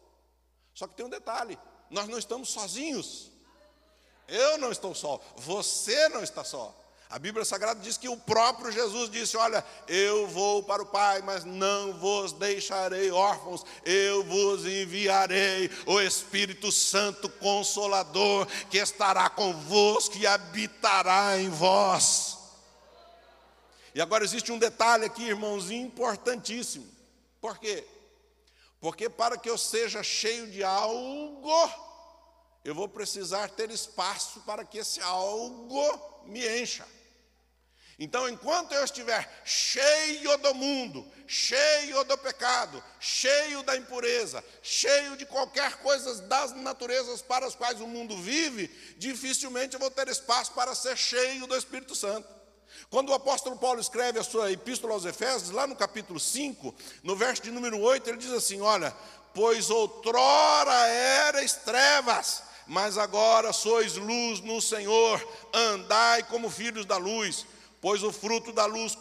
Só que tem um detalhe: nós não estamos sozinhos. Eu não estou só, você não está só. A Bíblia Sagrada diz que o próprio Jesus disse: Olha, eu vou para o Pai, mas não vos deixarei órfãos, eu vos enviarei o Espírito Santo Consolador, que estará convosco e habitará em vós. E agora existe um detalhe aqui, irmãozinho, importantíssimo. Por quê? Porque para que eu seja cheio de algo, eu vou precisar ter espaço para que esse algo me encha. Então, enquanto eu estiver cheio do mundo, cheio do pecado, cheio da impureza, cheio de qualquer coisa das naturezas para as quais o mundo vive, dificilmente eu vou ter espaço para ser cheio do Espírito Santo. Quando o apóstolo Paulo escreve a sua epístola aos Efésios, lá no capítulo 5, no verso de número 8, ele diz assim: Olha, pois outrora erais trevas, mas agora sois luz no Senhor, andai como filhos da luz pois o fruto da luz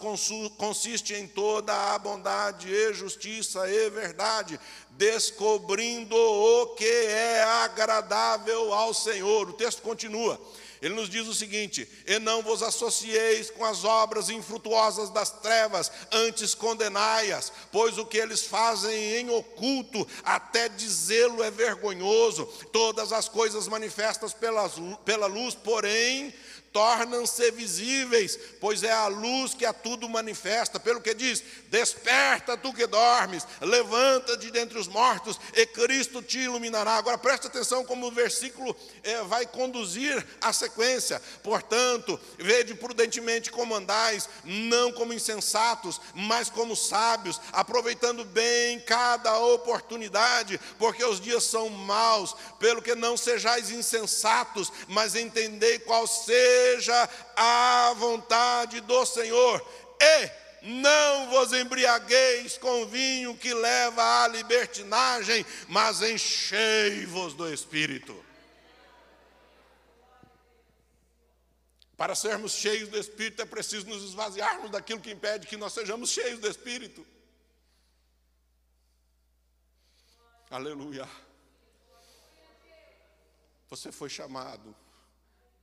consiste em toda a bondade e justiça e verdade, descobrindo o que é agradável ao Senhor. O texto continua: Ele nos diz o seguinte: E não vos associeis com as obras infrutuosas das trevas, antes condenai-as, pois o que eles fazem em oculto, até dizê-lo é vergonhoso. Todas as coisas manifestas pela, pela luz, porém, tornam-se visíveis, pois é a luz que a tudo manifesta. Pelo que diz: Desperta tu que dormes, levanta-te dentre os mortos, e Cristo te iluminará. Agora preste atenção como o versículo é, vai conduzir a sequência. Portanto, vede prudentemente como andais, não como insensatos, mas como sábios, aproveitando bem cada oportunidade, porque os dias são maus. Pelo que não sejais insensatos, mas entendei qual seja seja a vontade do Senhor. E não vos embriagueis com vinho que leva à libertinagem, mas enchei-vos do Espírito. Para sermos cheios do Espírito é preciso nos esvaziarmos daquilo que impede que nós sejamos cheios do Espírito. Aleluia. Você foi chamado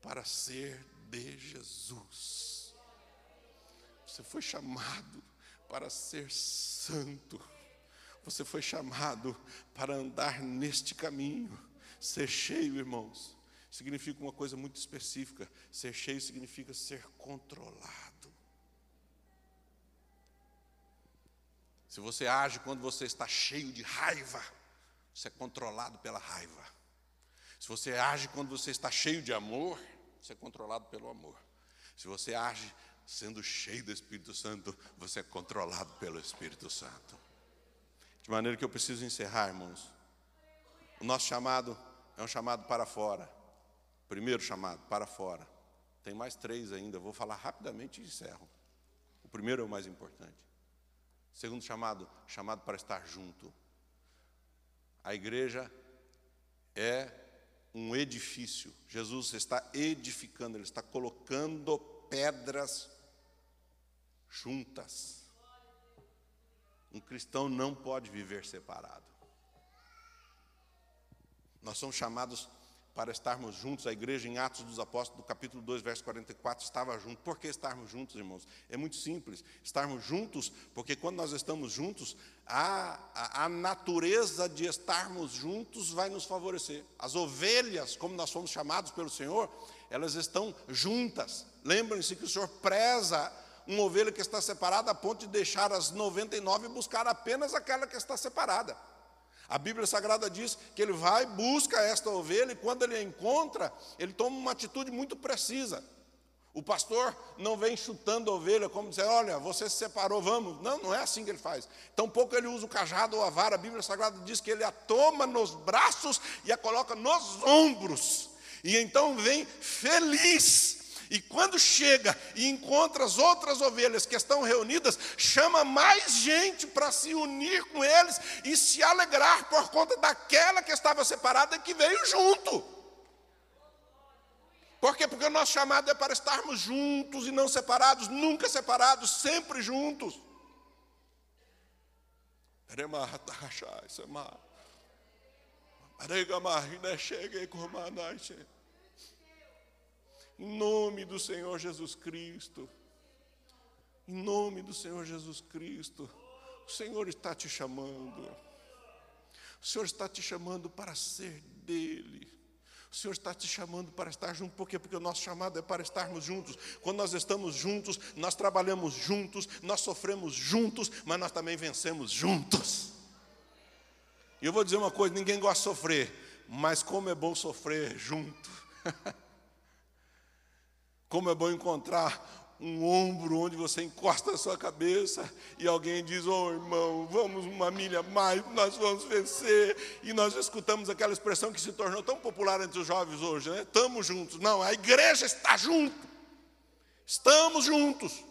para ser de Jesus. Você foi chamado para ser santo. Você foi chamado para andar neste caminho. Ser cheio, irmãos, significa uma coisa muito específica. Ser cheio significa ser controlado. Se você age quando você está cheio de raiva, você é controlado pela raiva. Se você age quando você está cheio de amor, você é controlado pelo amor. Se você age sendo cheio do Espírito Santo, você é controlado pelo Espírito Santo. De maneira que eu preciso encerrar, irmãos. O nosso chamado é um chamado para fora. Primeiro chamado, para fora. Tem mais três ainda, vou falar rapidamente e encerro. O primeiro é o mais importante. Segundo chamado, chamado para estar junto. A igreja é um edifício. Jesus está edificando, ele está colocando pedras juntas. Um cristão não pode viver separado. Nós somos chamados para estarmos juntos. A igreja em Atos dos Apóstolos, do capítulo 2, verso 44, estava junto. Por que estarmos juntos, irmãos? É muito simples. Estarmos juntos, porque quando nós estamos juntos, a, a, a natureza de estarmos juntos vai nos favorecer. As ovelhas, como nós fomos chamados pelo Senhor, elas estão juntas. Lembrem-se que o Senhor preza uma ovelha que está separada a ponto de deixar as 99 e buscar apenas aquela que está separada. A Bíblia Sagrada diz que ele vai, busca esta ovelha e quando ele a encontra, ele toma uma atitude muito precisa. O pastor não vem chutando a ovelha como dizer, olha, você se separou, vamos. Não, não é assim que ele faz. Tampouco ele usa o cajado ou a vara. A Bíblia Sagrada diz que ele a toma nos braços e a coloca nos ombros. E então vem feliz e quando chega e encontra as outras ovelhas que estão reunidas, chama mais gente para se unir com eles e se alegrar por conta daquela que estava separada e que veio junto. Por quê? Porque o nosso chamado é para estarmos juntos e não separados, nunca separados, sempre juntos. Cheguei com em nome do Senhor Jesus Cristo. Em nome do Senhor Jesus Cristo. O Senhor está te chamando. O Senhor está te chamando para ser dele. O Senhor está te chamando para estar junto, por quê? Porque o nosso chamado é para estarmos juntos. Quando nós estamos juntos, nós trabalhamos juntos, nós sofremos juntos, mas nós também vencemos juntos. E eu vou dizer uma coisa: ninguém gosta de sofrer, mas como é bom sofrer junto. Como é bom encontrar um ombro onde você encosta a sua cabeça e alguém diz: Ô oh, irmão, vamos uma milha mais, nós vamos vencer. E nós escutamos aquela expressão que se tornou tão popular entre os jovens hoje, né? Estamos juntos. Não, a igreja está junto. Estamos juntos.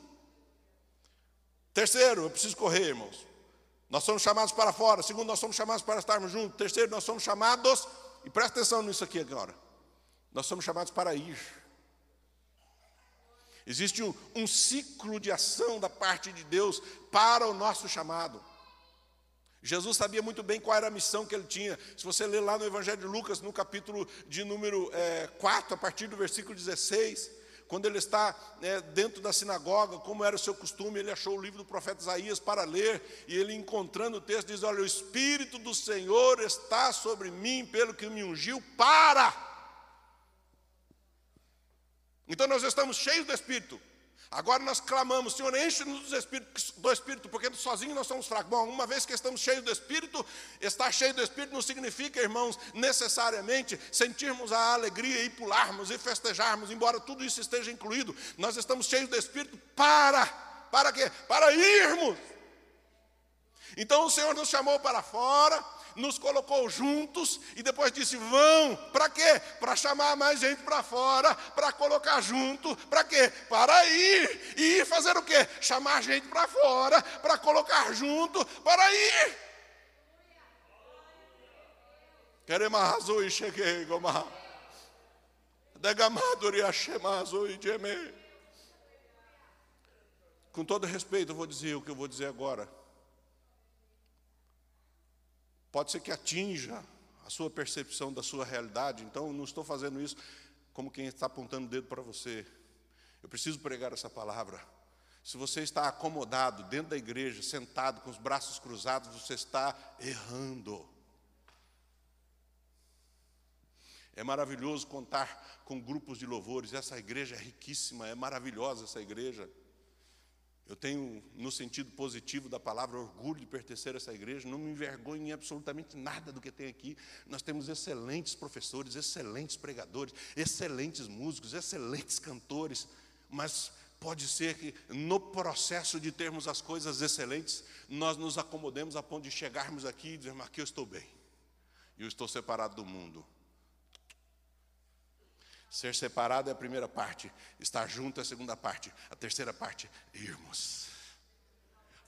Terceiro, eu preciso correr, irmãos. Nós somos chamados para fora. Segundo, nós somos chamados para estarmos juntos. Terceiro, nós somos chamados, e presta atenção nisso aqui agora. Nós somos chamados para ir. Existe um, um ciclo de ação da parte de Deus para o nosso chamado. Jesus sabia muito bem qual era a missão que ele tinha. Se você ler lá no Evangelho de Lucas, no capítulo de número é, 4, a partir do versículo 16, quando ele está é, dentro da sinagoga, como era o seu costume, ele achou o livro do profeta Isaías para ler, e ele encontrando o texto diz: Olha, o Espírito do Senhor está sobre mim, pelo que me ungiu para. Então nós estamos cheios do Espírito. Agora nós clamamos, Senhor, enche-nos do Espírito, do Espírito, porque sozinhos nós somos fracos. Bom, uma vez que estamos cheios do Espírito, estar cheio do Espírito não significa, irmãos, necessariamente sentirmos a alegria e pularmos e festejarmos, embora tudo isso esteja incluído. Nós estamos cheios do Espírito para, para quê? Para irmos. Então o Senhor nos chamou para fora, nos colocou juntos e depois disse: vão, para quê? Para chamar mais gente para fora, para colocar junto, para quê? Para ir. E ir fazer o quê? Chamar gente para fora, para colocar junto, para ir. Queremos azul e cheguei, gomar. Achemazo e geme. Com todo respeito, eu vou dizer o que eu vou dizer agora. Pode ser que atinja a sua percepção da sua realidade, então não estou fazendo isso como quem está apontando o dedo para você. Eu preciso pregar essa palavra. Se você está acomodado dentro da igreja, sentado com os braços cruzados, você está errando. É maravilhoso contar com grupos de louvores. Essa igreja é riquíssima, é maravilhosa essa igreja. Eu tenho, no sentido positivo da palavra, orgulho de pertencer a essa igreja, não me envergonho em absolutamente nada do que tem aqui. Nós temos excelentes professores, excelentes pregadores, excelentes músicos, excelentes cantores, mas pode ser que no processo de termos as coisas excelentes, nós nos acomodemos a ponto de chegarmos aqui e dizermos: aqui eu estou bem, eu estou separado do mundo. Ser separado é a primeira parte, estar junto é a segunda parte, a terceira parte, irmos.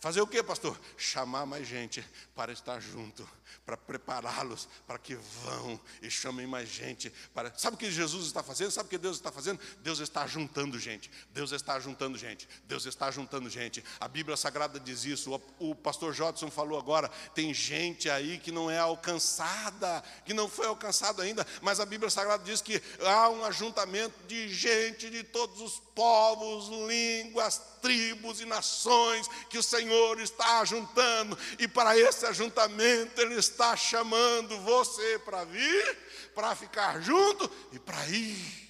Fazer o que, pastor? Chamar mais gente para estar junto, para prepará-los para que vão e chamem mais gente. Para... Sabe o que Jesus está fazendo? Sabe o que Deus está fazendo? Deus está juntando gente. Deus está juntando gente. Deus está juntando gente. A Bíblia Sagrada diz isso. O pastor Jodson falou agora. Tem gente aí que não é alcançada, que não foi alcançada ainda, mas a Bíblia Sagrada diz que há um ajuntamento de gente de todos os povos, línguas, tribos e nações que o Senhor está ajuntando, e para esse ajuntamento Ele está chamando você para vir, para ficar junto e para ir.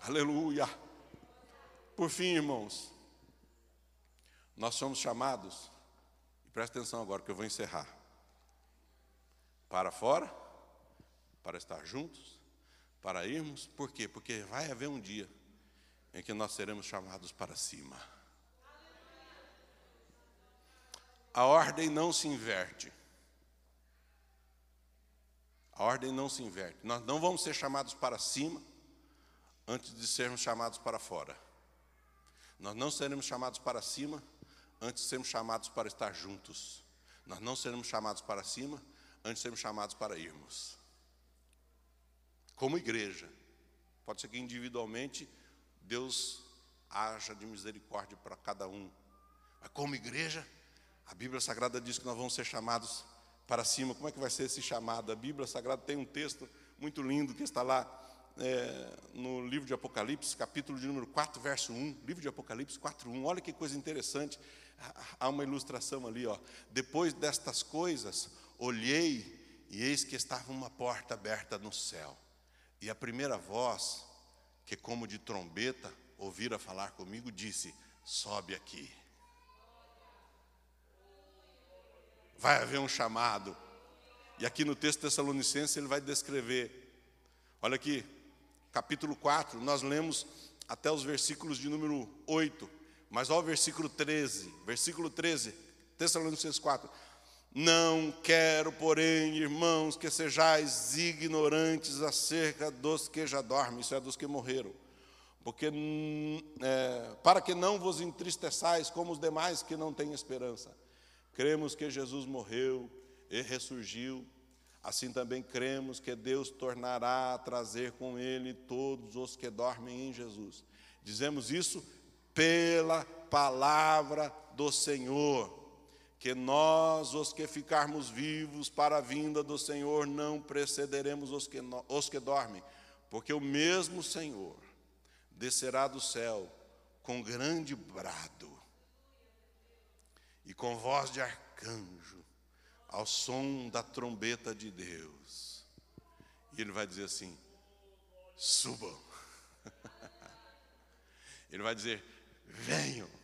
Aleluia. Por fim, irmãos, nós somos chamados, e presta atenção agora que eu vou encerrar, para fora, para estar juntos, para irmos, por quê? Porque vai haver um dia em que nós seremos chamados para cima. A ordem não se inverte. A ordem não se inverte. Nós não vamos ser chamados para cima antes de sermos chamados para fora. Nós não seremos chamados para cima antes de sermos chamados para estar juntos. Nós não seremos chamados para cima antes de sermos chamados para irmos. Como igreja. Pode ser que individualmente Deus haja de misericórdia para cada um. Mas como igreja, a Bíblia Sagrada diz que nós vamos ser chamados para cima. Como é que vai ser esse chamado? A Bíblia Sagrada tem um texto muito lindo que está lá é, no livro de Apocalipse, capítulo de número 4, verso 1. Livro de Apocalipse 4, 1. Olha que coisa interessante. Há uma ilustração ali, ó. Depois destas coisas, olhei e eis que estava uma porta aberta no céu. E a primeira voz que, como de trombeta, ouvira falar comigo, disse: Sobe aqui. Vai haver um chamado. E aqui no texto Tessalonicense ele vai descrever. Olha aqui, capítulo 4, nós lemos até os versículos de número 8. Mas olha o versículo 13. Versículo 13, Tessalonicenses 4. Não quero, porém, irmãos, que sejais ignorantes acerca dos que já dormem, isso é dos que morreram, porque é, para que não vos entristeçais como os demais que não têm esperança. Cremos que Jesus morreu e ressurgiu, assim também cremos que Deus tornará a trazer com ele todos os que dormem em Jesus. Dizemos isso pela palavra do Senhor que nós, os que ficarmos vivos para a vinda do Senhor, não precederemos os que, os que dormem, porque o mesmo Senhor descerá do céu com grande brado e com voz de arcanjo, ao som da trombeta de Deus. E ele vai dizer assim: subam. Ele vai dizer: venham.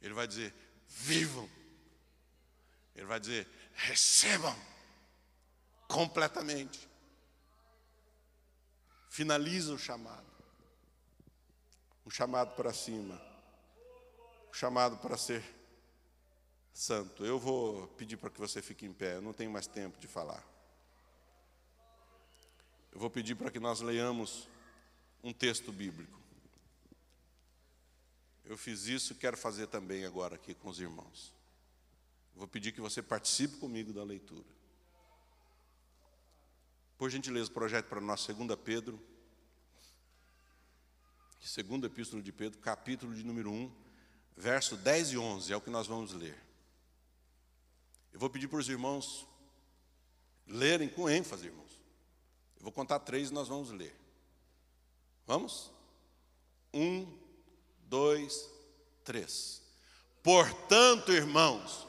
Ele vai dizer: vivam. Ele vai dizer: recebam completamente. Finaliza o chamado. O chamado para cima. O chamado para ser santo. Eu vou pedir para que você fique em pé, eu não tenho mais tempo de falar. Eu vou pedir para que nós leiamos um texto bíblico. Eu fiz isso quero fazer também agora aqui com os irmãos. Vou pedir que você participe comigo da leitura. Por gentileza, projeto para nós, 2 Pedro, segunda epístola de Pedro, capítulo de número 1, verso 10 e 11, é o que nós vamos ler. Eu vou pedir para os irmãos lerem com ênfase, irmãos. Eu vou contar três e nós vamos ler. Vamos? Um, dois, três. Portanto, irmãos,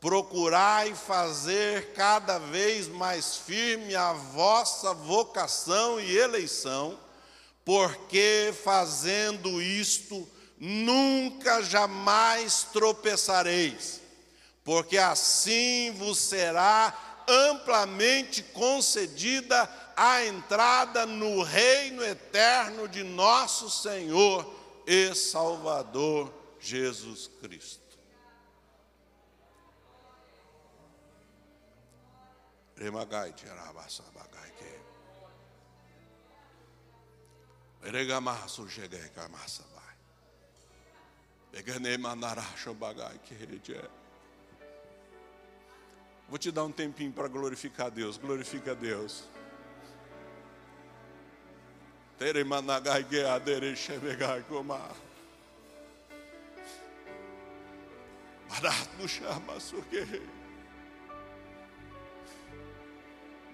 procurai fazer cada vez mais firme a vossa vocação e eleição, porque fazendo isto, nunca jamais tropeçareis, porque assim vos será amplamente concedida a entrada no reino eterno de nosso Senhor e Salvador Jesus Cristo. Vou te dar um tempinho para glorificar Deus. Glorifica Deus. Barat no chama suke.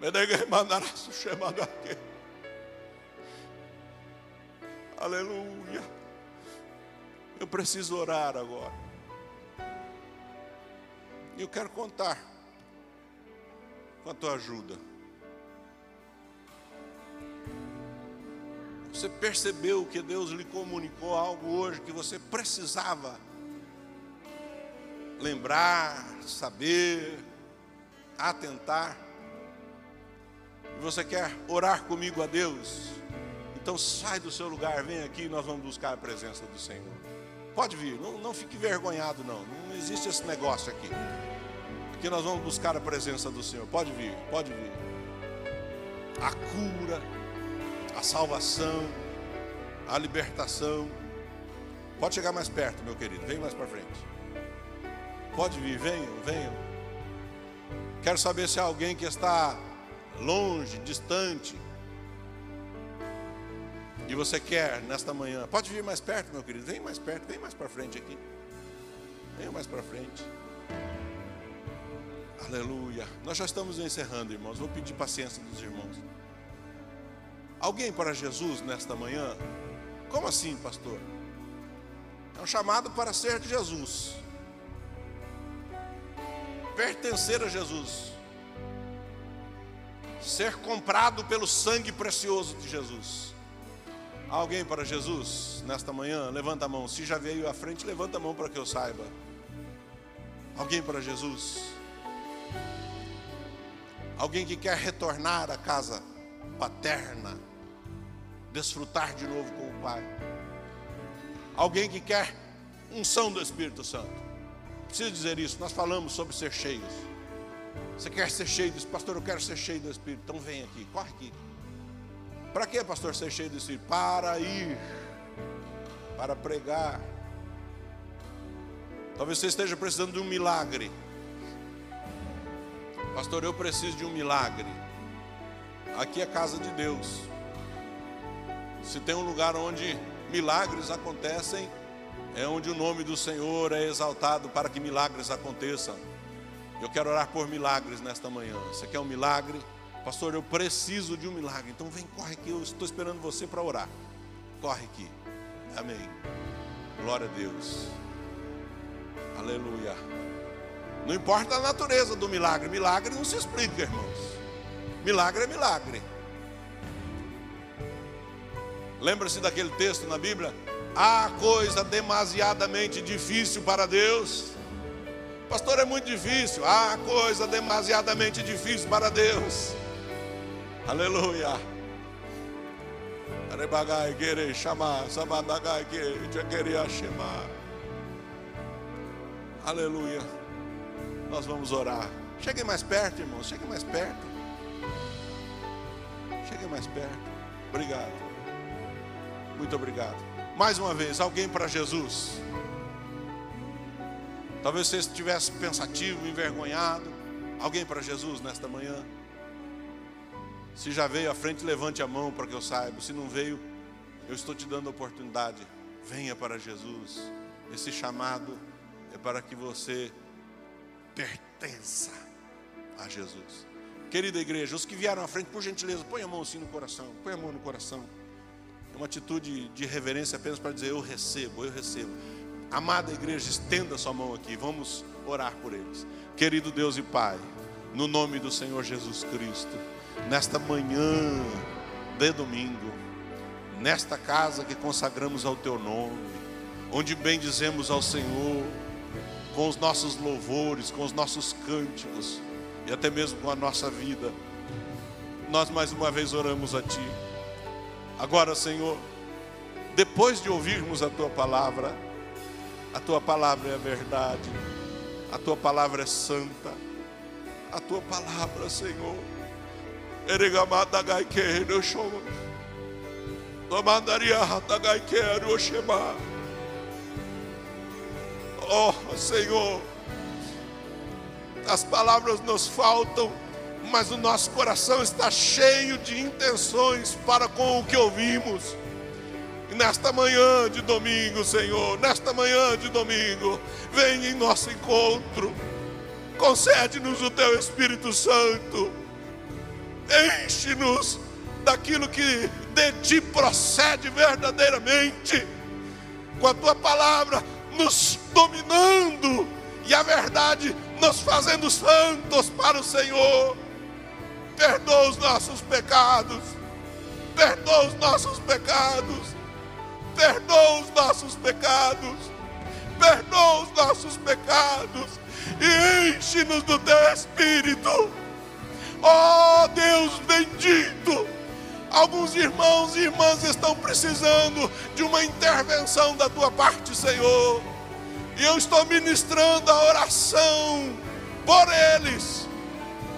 Menegai manarasu shemagake. Aleluia. Eu preciso orar agora. Eu quero contar com a tua ajuda. Você percebeu que Deus lhe comunicou algo hoje que você precisava lembrar, saber, atentar. E você quer orar comigo a Deus? Então sai do seu lugar, vem aqui e nós vamos buscar a presença do Senhor. Pode vir, não, não fique vergonhado, não. Não existe esse negócio aqui. Aqui nós vamos buscar a presença do Senhor. Pode vir, pode vir. A cura a salvação, a libertação. Pode chegar mais perto, meu querido, vem mais para frente. Pode vir, venham, venham. Quero saber se há alguém que está longe, distante, e você quer nesta manhã. Pode vir mais perto, meu querido, vem mais perto, vem mais para frente aqui. Venha mais para frente. Aleluia. Nós já estamos encerrando, irmãos. Vou pedir paciência dos irmãos. Alguém para Jesus nesta manhã? Como assim, pastor? É um chamado para ser de Jesus, pertencer a Jesus, ser comprado pelo sangue precioso de Jesus. Alguém para Jesus nesta manhã? Levanta a mão. Se já veio à frente, levanta a mão para que eu saiba. Alguém para Jesus? Alguém que quer retornar à casa paterna? Desfrutar de novo com o Pai. Alguém que quer unção do Espírito Santo. Preciso dizer isso, nós falamos sobre ser cheios. Você quer ser cheio do Pastor, eu quero ser cheio do Espírito. Então vem aqui, corre aqui. Para que, pastor, ser cheio do Espírito? Para ir, para pregar. Talvez você esteja precisando de um milagre. Pastor, eu preciso de um milagre. Aqui é a casa de Deus. Se tem um lugar onde milagres acontecem, É onde o nome do Senhor é exaltado para que milagres aconteçam. Eu quero orar por milagres nesta manhã. Você quer um milagre? Pastor, eu preciso de um milagre. Então vem, corre aqui. Eu estou esperando você para orar. Corre aqui. Amém. Glória a Deus. Aleluia. Não importa a natureza do milagre. Milagre não se explica, irmãos. Milagre é milagre. Lembra-se daquele texto na Bíblia? Há coisa demasiadamente difícil para Deus. Pastor, é muito difícil. Há coisa demasiadamente difícil para Deus. Aleluia. Chamar, chamar. Aleluia. Nós vamos orar. Cheguem mais perto, irmãos. Cheguem mais perto. Cheguem mais perto. Obrigado. Muito obrigado. Mais uma vez, alguém para Jesus. Talvez você estivesse pensativo, envergonhado. Alguém para Jesus nesta manhã? Se já veio à frente, levante a mão para que eu saiba. Se não veio, eu estou te dando a oportunidade. Venha para Jesus. Esse chamado é para que você pertença a Jesus. Querida igreja, os que vieram à frente, por gentileza, põe a mão assim no coração. Põe a mão no coração. É uma atitude de reverência apenas para dizer: Eu recebo, eu recebo. Amada igreja, estenda sua mão aqui. Vamos orar por eles. Querido Deus e Pai, no nome do Senhor Jesus Cristo, nesta manhã de domingo, nesta casa que consagramos ao Teu nome, onde bendizemos ao Senhor com os nossos louvores, com os nossos cânticos e até mesmo com a nossa vida. Nós mais uma vez oramos a Ti. Agora, Senhor, depois de ouvirmos a Tua palavra, a Tua palavra é a verdade, a Tua palavra é santa, a Tua palavra, Senhor, Eregamada Gaiqueiro, Shoma, Tomandaria Hatagaiqueiro, Oshema. Oh, Senhor, as palavras nos faltam, mas o nosso coração está cheio de intenções para com o que ouvimos. E nesta manhã de domingo, Senhor, nesta manhã de domingo, vem em nosso encontro, concede-nos o Teu Espírito Santo, enche-nos daquilo que de Ti procede verdadeiramente, com a Tua palavra nos dominando e a verdade nos fazendo santos para o Senhor. Perdoa os nossos pecados, perdoa os nossos pecados, perdoa os nossos pecados, perdoa os nossos pecados e enche-nos do teu Espírito. Oh Deus bendito! Alguns irmãos e irmãs estão precisando de uma intervenção da tua parte, Senhor. E eu estou ministrando a oração por eles.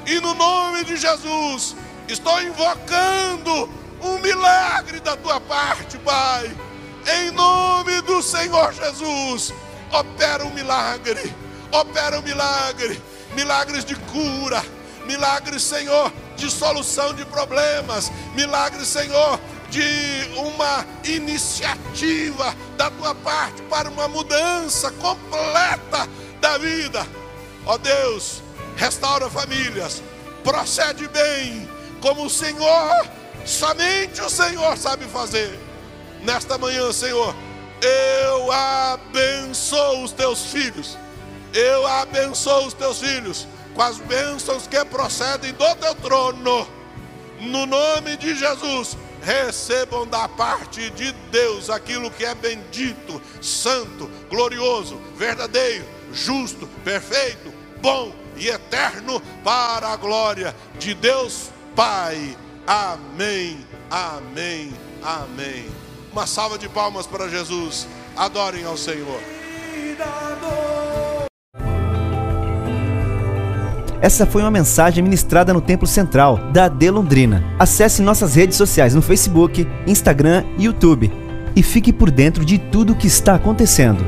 E no nome de Jesus, estou invocando um milagre da tua parte, Pai. Em nome do Senhor Jesus, opera um milagre, opera um milagre, milagres de cura, milagres, Senhor, de solução de problemas, milagres, Senhor, de uma iniciativa da tua parte para uma mudança completa da vida. Ó oh Deus, restaura famílias, procede bem, como o Senhor, somente o Senhor sabe fazer. Nesta manhã, Senhor, eu abençoo os teus filhos, eu abençoo os teus filhos com as bênçãos que procedem do teu trono, no nome de Jesus recebam da parte de Deus aquilo que é bendito, santo, glorioso, verdadeiro, justo, perfeito, bom e eterno para a glória de Deus Pai. Amém, amém, amém. Uma salva de palmas para Jesus. Adorem ao Senhor. Essa foi uma mensagem ministrada no Templo Central da AD Londrina. Acesse nossas redes sociais no Facebook, Instagram e YouTube e fique por dentro de tudo o que está acontecendo.